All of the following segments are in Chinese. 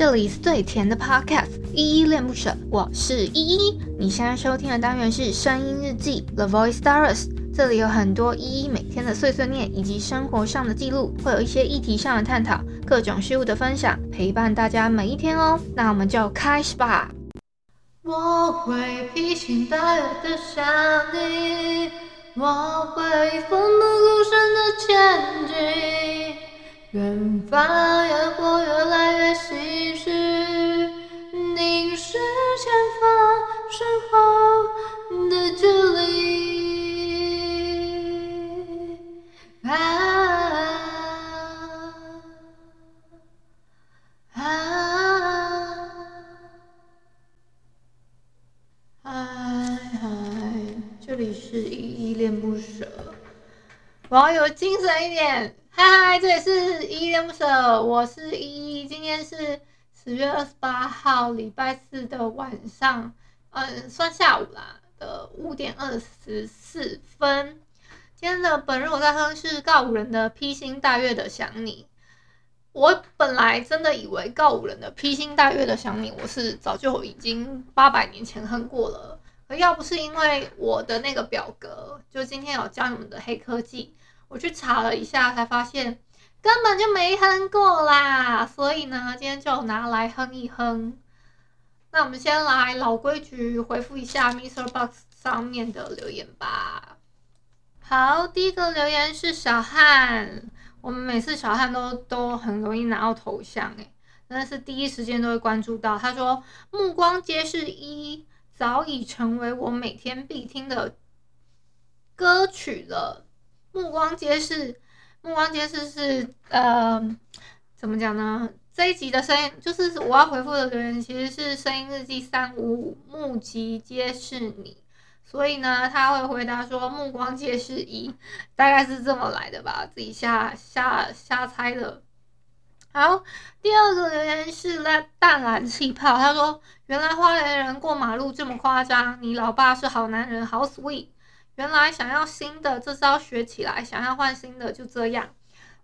这里是最甜的 Podcast，依依恋不舍，我是依依。你现在收听的单元是声音日记 The Voice Diaries，这里有很多依依每天的碎碎念以及生活上的记录，会有一些议题上的探讨，各种事物的分享，陪伴大家每一天哦。那我们就开始吧。我会披星戴月的想你，我会奋不顾身的前进。远方恋不舍，我要有精神一点。嗨嗨，这里是依依恋不舍，我是依依。今天是十月二十八号，礼拜四的晚上，嗯，算下午啦的五点二十四分。今天的本日我在哼是告五人的披星戴月的想你。我本来真的以为告五人的披星戴月的想你，我是早就已经八百年前哼过了。要不是因为我的那个表格，就今天有教你们的黑科技。我去查了一下，才发现根本就没哼过啦，所以呢，今天就拿来哼一哼。那我们先来老规矩，回复一下 Mr. Box 上面的留言吧。好，第一个留言是小汉，我们每次小汉都都很容易拿到头像，诶，真的是第一时间都会关注到。他说：“目光皆是一早已成为我每天必听的歌曲了。”目光街市，目光街市是呃，怎么讲呢？这一集的声音就是我要回复的留言，其实是声音日记三五五目击皆是你，所以呢，他会回答说目光皆是一，大概是这么来的吧，自己瞎瞎瞎猜的。好，第二个留言是那淡蓝气泡，他说原来花莲人过马路这么夸张，你老爸是好男人，好 sweet。原来想要新的，这招学起来；想要换新的，就这样。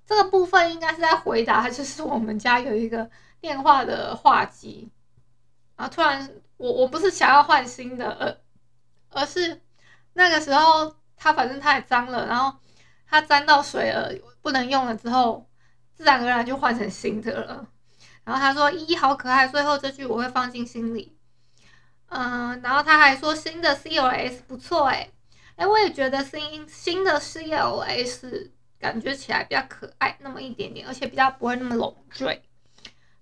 这个部分应该是在回答，就是我们家有一个电话的话机，然后突然我我不是想要换新的，而而是那个时候它反正太脏了，然后它沾到水了，不能用了之后，自然而然就换成新的了。然后他说：“依依好可爱。”最后这句我会放进心里。嗯，然后他还说新的 CLS 不错哎。哎，我也觉得新新的 CLS 感觉起来比较可爱那么一点点，而且比较不会那么累赘。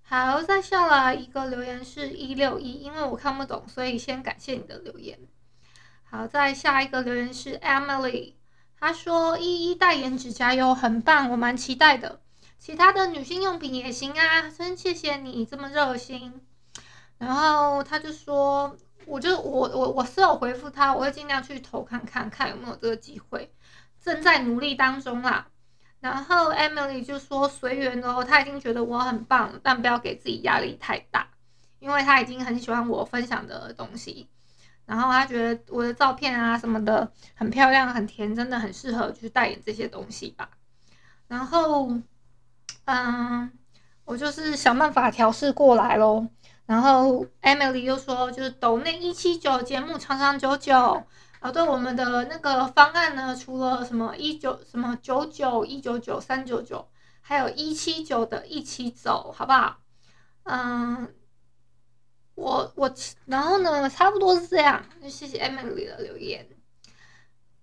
好，再下来一个留言是一六一，因为我看不懂，所以先感谢你的留言。好，再下一个留言是 Emily，她说依依代言指甲油很棒，我蛮期待的。其他的女性用品也行啊，真谢谢你这么热心。然后他就说。我就我我我是有回复他，我会尽量去投看看看有没有这个机会，正在努力当中啦。然后 Emily 就说随缘哦，他已经觉得我很棒，但不要给自己压力太大，因为他已经很喜欢我分享的东西，然后他觉得我的照片啊什么的很漂亮很甜，真的很适合去代言这些东西吧。然后嗯，我就是想办法调试过来喽。然后 Emily 又说，就是抖内一七九节目长长久久。啊，对我们的那个方案呢，除了什么一九什么九九一九九三九九，还有一七九的一起走，好不好？嗯，我我然后呢，差不多是这样。就谢谢 Emily 的留言。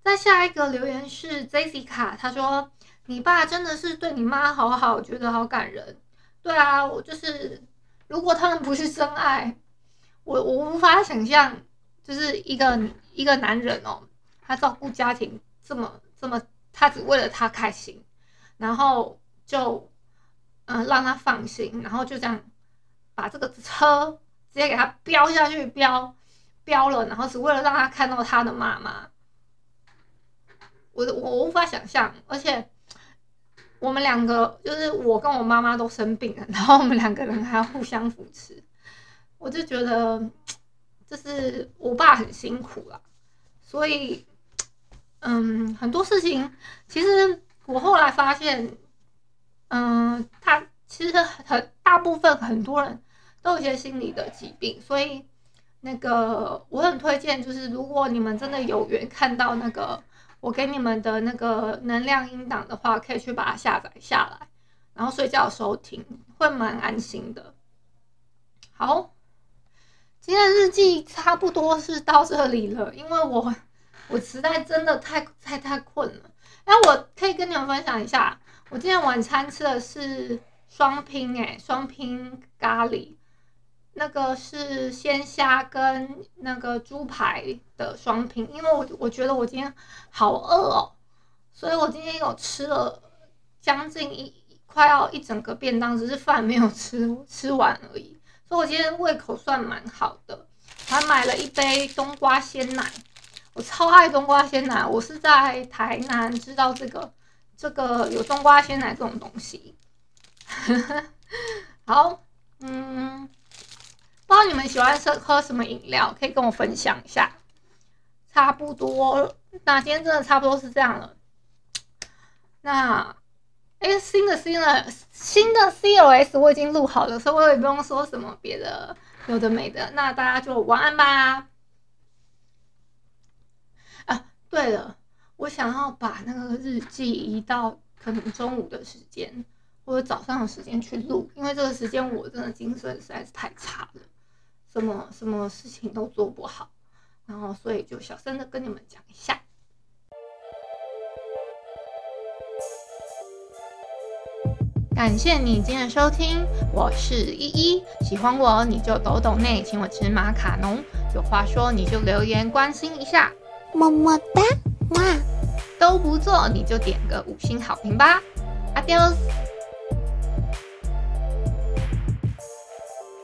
再下一个留言是 Jessica，她说：“你爸真的是对你妈好好，觉得好感人。”对啊，我就是。如果他们不是真爱，我我无法想象，就是一个一个男人哦，他照顾家庭这么这么，他只为了他开心，然后就嗯、让他放心，然后就这样把这个车直接给他飙下去，飙飙了，然后只为了让他看到他的妈妈，我我无法想象，而且。我们两个就是我跟我妈妈都生病了，然后我们两个人还要互相扶持，我就觉得就是我爸很辛苦啦，所以嗯，很多事情其实我后来发现，嗯，他其实很大部分很多人都有一些心理的疾病，所以那个我很推荐，就是如果你们真的有缘看到那个我给你们的那个能量音档的话，可以去把它下载下来，然后睡觉的时候听，会蛮安心的。好，今天的日记差不多是到这里了，因为我我实在真的太太太困了。那我可以跟你们分享一下，我今天晚餐吃的是双拼哎，双拼咖喱，那个是鲜虾跟那个猪排的双拼，因为我我觉得我今天好饿哦，所以我今天有吃了将近一快要一整个便当，只是饭没有吃吃完而已。所以我今天胃口算蛮好的，还买了一杯冬瓜鲜奶。我超爱冬瓜鲜奶，我是在台南知道这个，这个有冬瓜鲜奶这种东西。好，嗯，你们喜欢喝喝什么饮料，可以跟我分享一下。差不多，那今天真的差不多是这样了。那。哎，新的新的新的 COS 我已经录好了，所以我也不用说什么别的有的没的。那大家就晚安吧。啊，对了，我想要把那个日记移到可能中午的时间或者早上的时间去录，因为这个时间我真的精神实在是太差了，什么什么事情都做不好，然后所以就小声的跟你们讲一下。感谢你今天的收听，我是依依。喜欢我你就抖抖内，请我吃马卡龙。有话说你就留言关心一下，么么哒，哇！都不做你就点个五星好评吧，Adios。